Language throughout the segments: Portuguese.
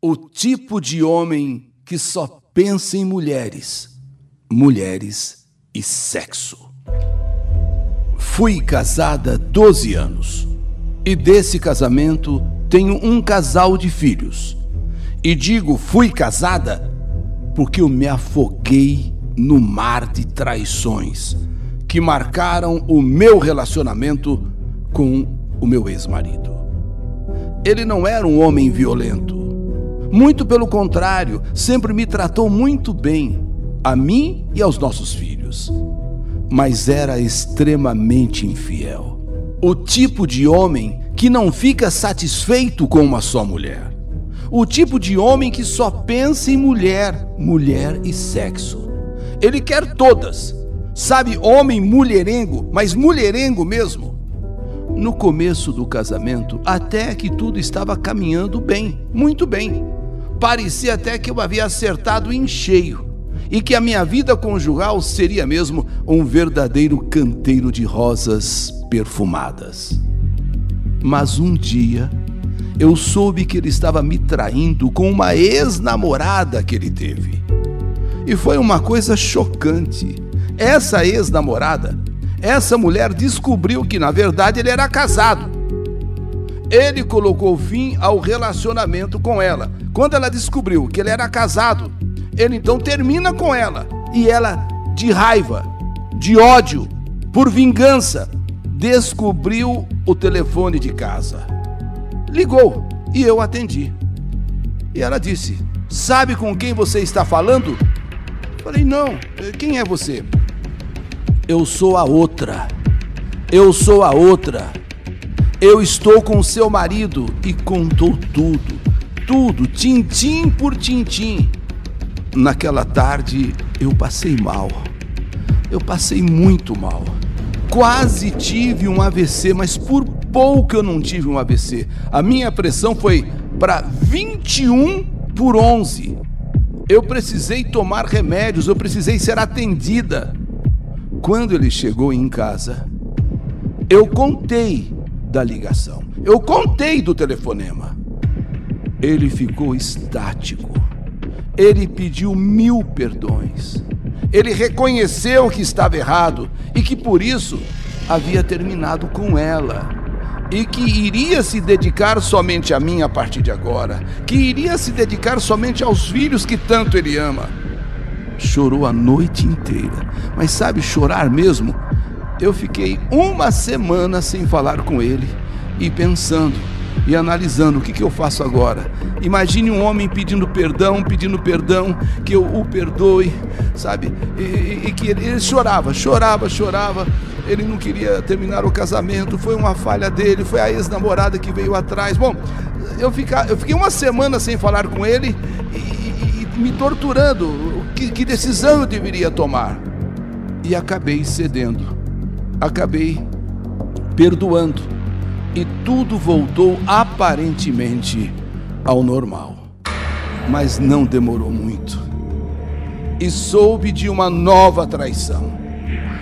O tipo de homem que só pensa em mulheres, mulheres e sexo. Fui casada 12 anos e desse casamento tenho um casal de filhos. E digo fui casada porque eu me afoguei no mar de traições que marcaram o meu relacionamento com o meu ex-marido. Ele não era um homem violento. Muito pelo contrário, sempre me tratou muito bem, a mim e aos nossos filhos. Mas era extremamente infiel. O tipo de homem que não fica satisfeito com uma só mulher. O tipo de homem que só pensa em mulher, mulher e sexo. Ele quer todas. Sabe, homem mulherengo, mas mulherengo mesmo. No começo do casamento, até que tudo estava caminhando bem, muito bem. Parecia até que eu havia acertado em cheio e que a minha vida conjugal seria mesmo um verdadeiro canteiro de rosas perfumadas. Mas um dia eu soube que ele estava me traindo com uma ex-namorada que ele teve. E foi uma coisa chocante. Essa ex-namorada essa mulher descobriu que na verdade ele era casado. Ele colocou fim ao relacionamento com ela. Quando ela descobriu que ele era casado, ele então termina com ela. E ela, de raiva, de ódio, por vingança, descobriu o telefone de casa. Ligou e eu atendi. E ela disse: Sabe com quem você está falando? Falei: Não, quem é você? Eu sou a outra. Eu sou a outra. Eu estou com o seu marido e contou tudo, tudo, tintim por tintim. Naquela tarde eu passei mal. Eu passei muito mal. Quase tive um AVC, mas por pouco eu não tive um AVC. A minha pressão foi para 21 por 11. Eu precisei tomar remédios, eu precisei ser atendida. Quando ele chegou em casa, eu contei da ligação, eu contei do telefonema. Ele ficou estático. Ele pediu mil perdões. Ele reconheceu que estava errado e que por isso havia terminado com ela. E que iria se dedicar somente a mim a partir de agora. Que iria se dedicar somente aos filhos que tanto ele ama chorou a noite inteira. Mas sabe chorar mesmo? Eu fiquei uma semana sem falar com ele e pensando e analisando o que, que eu faço agora. Imagine um homem pedindo perdão, pedindo perdão, que eu o perdoe, sabe? E, e, e que ele, ele chorava, chorava, chorava. Ele não queria terminar o casamento, foi uma falha dele, foi a ex-namorada que veio atrás. Bom, eu, fica, eu fiquei uma semana sem falar com ele e, e me torturando que, que decisão eu deveria tomar? E acabei cedendo, acabei perdoando, e tudo voltou aparentemente ao normal. Mas não demorou muito. E soube de uma nova traição.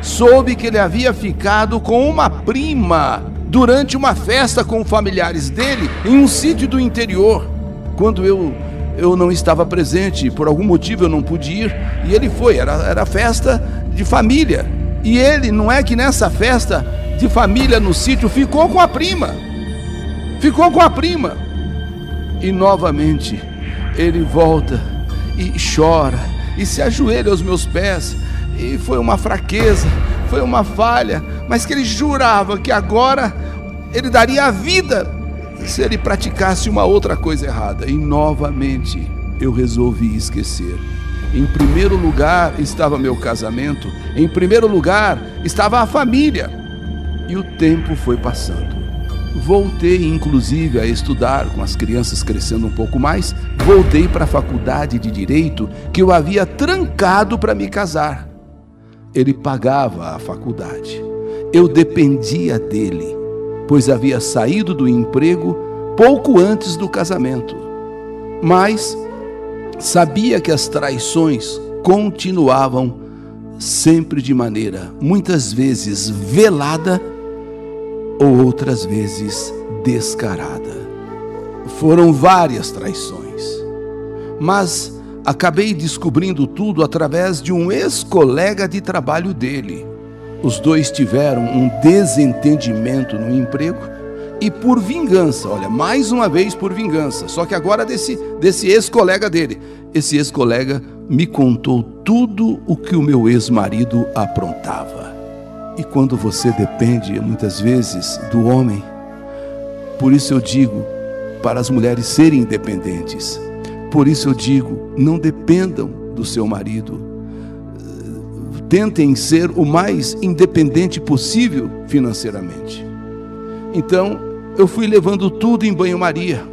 Soube que ele havia ficado com uma prima durante uma festa com familiares dele em um sítio do interior. Quando eu eu não estava presente, por algum motivo eu não pude ir, e ele foi, era, era festa de família. E ele, não é que nessa festa de família no sítio, ficou com a prima. Ficou com a prima. E novamente ele volta e chora e se ajoelha aos meus pés. E foi uma fraqueza, foi uma falha, mas que ele jurava que agora ele daria a vida se ele praticasse uma outra coisa errada. E novamente eu resolvi esquecer. Em primeiro lugar estava meu casamento, em primeiro lugar estava a família. E o tempo foi passando. Voltei inclusive a estudar com as crianças crescendo um pouco mais. Voltei para a faculdade de direito que eu havia trancado para me casar. Ele pagava a faculdade. Eu dependia dele pois havia saído do emprego pouco antes do casamento. Mas sabia que as traições continuavam sempre de maneira, muitas vezes velada ou outras vezes descarada. Foram várias traições. Mas acabei descobrindo tudo através de um ex-colega de trabalho dele. Os dois tiveram um desentendimento no emprego e por vingança, olha, mais uma vez por vingança, só que agora desse, desse ex-colega dele. Esse ex-colega me contou tudo o que o meu ex-marido aprontava. E quando você depende muitas vezes do homem, por isso eu digo para as mulheres serem independentes. Por isso eu digo, não dependam do seu marido. Tentem ser o mais independente possível financeiramente. Então, eu fui levando tudo em banho-maria.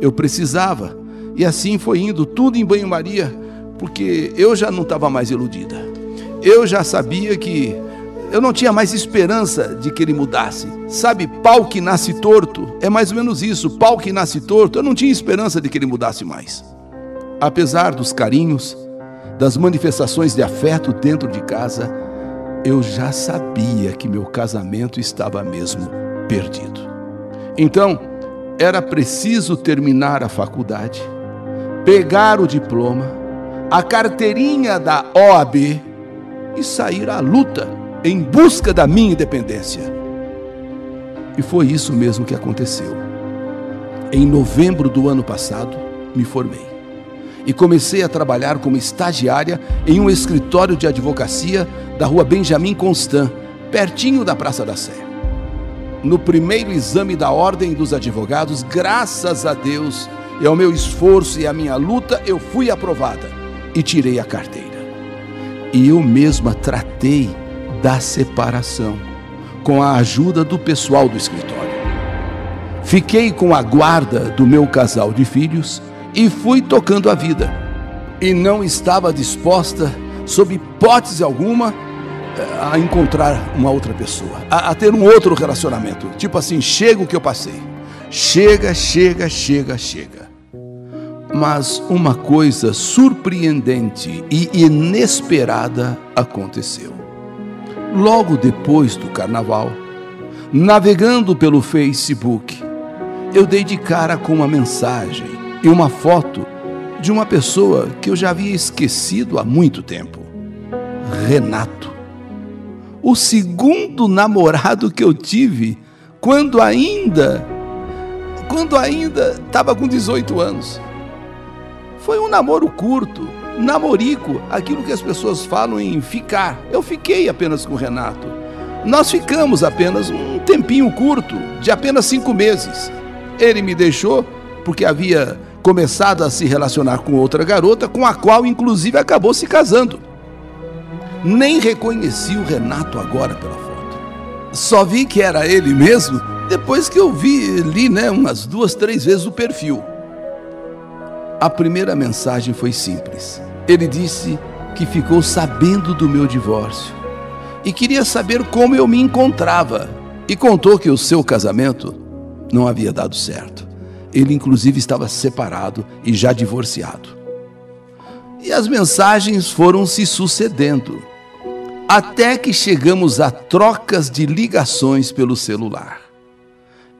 Eu precisava. E assim foi indo tudo em banho-maria, porque eu já não estava mais iludida. Eu já sabia que eu não tinha mais esperança de que ele mudasse. Sabe, pau que nasce torto, é mais ou menos isso. Pau que nasce torto, eu não tinha esperança de que ele mudasse mais. Apesar dos carinhos, das manifestações de afeto dentro de casa, eu já sabia que meu casamento estava mesmo perdido. Então, era preciso terminar a faculdade, pegar o diploma, a carteirinha da OAB e sair à luta em busca da minha independência. E foi isso mesmo que aconteceu. Em novembro do ano passado, me formei e comecei a trabalhar como estagiária em um escritório de advocacia da rua Benjamin Constant, pertinho da Praça da Sé. No primeiro exame da Ordem dos Advogados, graças a Deus e ao meu esforço e à minha luta, eu fui aprovada e tirei a carteira. E eu mesma tratei da separação, com a ajuda do pessoal do escritório. Fiquei com a guarda do meu casal de filhos e fui tocando a vida. E não estava disposta, sob hipótese alguma, a encontrar uma outra pessoa, a, a ter um outro relacionamento. Tipo assim, chega o que eu passei. Chega, chega, chega, chega. Mas uma coisa surpreendente e inesperada aconteceu logo depois do carnaval, navegando pelo Facebook, eu dei de cara com uma mensagem e uma foto de uma pessoa que eu já havia esquecido há muito tempo. Renato. O segundo namorado que eu tive quando ainda quando ainda estava com 18 anos. Foi um namoro curto, namorico, aquilo que as pessoas falam em ficar. Eu fiquei apenas com o Renato. Nós ficamos apenas um tempinho curto, de apenas cinco meses. Ele me deixou porque havia começado a se relacionar com outra garota, com a qual inclusive acabou se casando. Nem reconheci o Renato agora pela foto. Só vi que era ele mesmo depois que eu vi, li né, umas duas, três vezes o perfil. A primeira mensagem foi simples. Ele disse que ficou sabendo do meu divórcio e queria saber como eu me encontrava. E contou que o seu casamento não havia dado certo. Ele, inclusive, estava separado e já divorciado. E as mensagens foram se sucedendo, até que chegamos a trocas de ligações pelo celular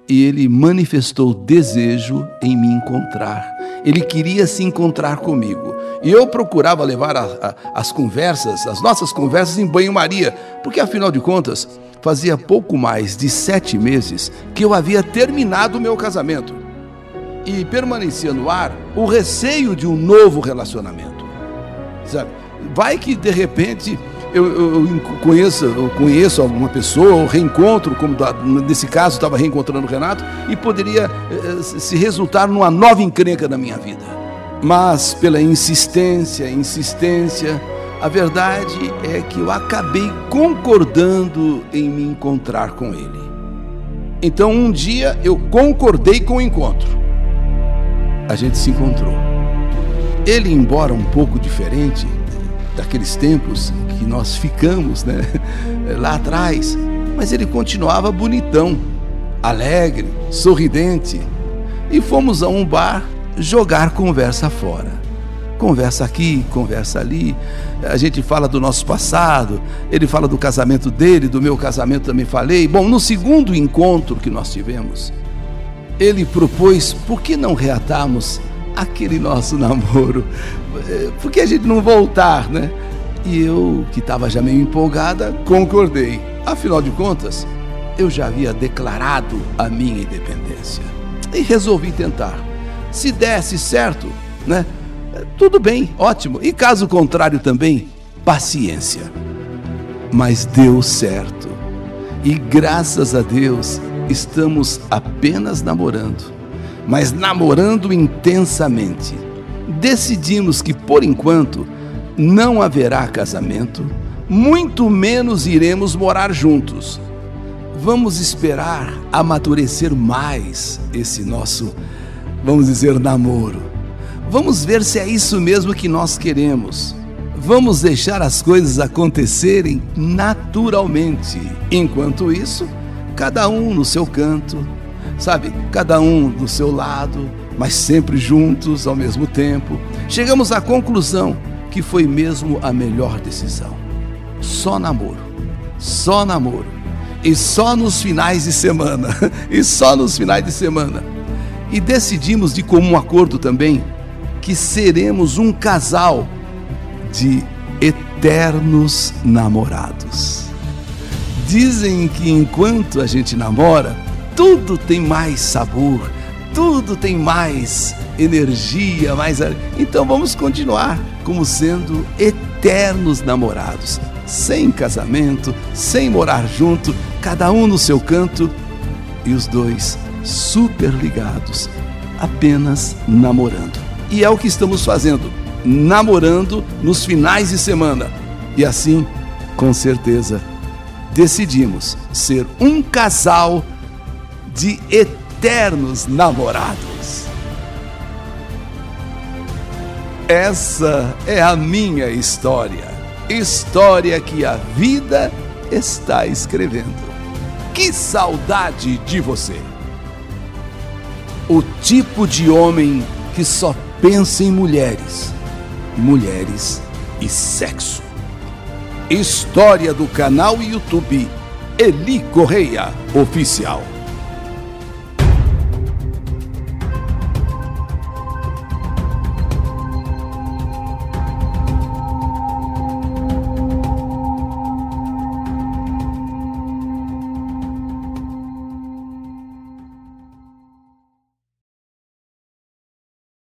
e ele manifestou desejo em me encontrar. Ele queria se encontrar comigo. E eu procurava levar a, a, as conversas, as nossas conversas, em banho-maria, porque afinal de contas, fazia pouco mais de sete meses que eu havia terminado o meu casamento. E permanecia no ar o receio de um novo relacionamento. Sabe? Vai que de repente eu, eu, conheço, eu conheço alguma pessoa, reencontro, como nesse caso estava reencontrando o Renato, e poderia eh, se resultar numa nova encrenca na minha vida. Mas pela insistência, insistência, a verdade é que eu acabei concordando em me encontrar com ele. Então um dia eu concordei com o encontro. A gente se encontrou. Ele, embora um pouco diferente, daqueles tempos que nós ficamos, né? Lá atrás. Mas ele continuava bonitão, alegre, sorridente. E fomos a um bar jogar conversa fora. Conversa aqui, conversa ali. A gente fala do nosso passado, ele fala do casamento dele, do meu casamento também falei. Bom, no segundo encontro que nós tivemos, ele propôs por que não reatarmos aquele nosso namoro. Eh, por que a gente não voltar, né? E eu, que estava já meio empolgada, concordei. Afinal de contas, eu já havia declarado a minha independência. E resolvi tentar. Se desse certo, né? Tudo bem, ótimo. E caso contrário também, paciência. Mas deu certo. E graças a Deus, estamos apenas namorando, mas namorando intensamente. Decidimos que por enquanto não haverá casamento, muito menos iremos morar juntos. Vamos esperar amadurecer mais esse nosso, vamos dizer, namoro. Vamos ver se é isso mesmo que nós queremos. Vamos deixar as coisas acontecerem naturalmente. Enquanto isso, cada um no seu canto, sabe? Cada um do seu lado, mas sempre juntos ao mesmo tempo. Chegamos à conclusão que foi mesmo a melhor decisão. Só namoro. Só namoro. E só nos finais de semana. e só nos finais de semana. E decidimos de comum acordo também que seremos um casal de eternos namorados. Dizem que enquanto a gente namora, tudo tem mais sabor, tudo tem mais energia, mais. Então vamos continuar como sendo eternos namorados, sem casamento, sem morar junto, cada um no seu canto e os dois super ligados, apenas namorando. E é o que estamos fazendo, namorando nos finais de semana. E assim, com certeza, decidimos ser um casal de eternos namorados. Essa é a minha história, história que a vida está escrevendo. Que saudade de você! O tipo de homem que só pensa em mulheres, mulheres e sexo. História do canal YouTube Eli Correia Oficial.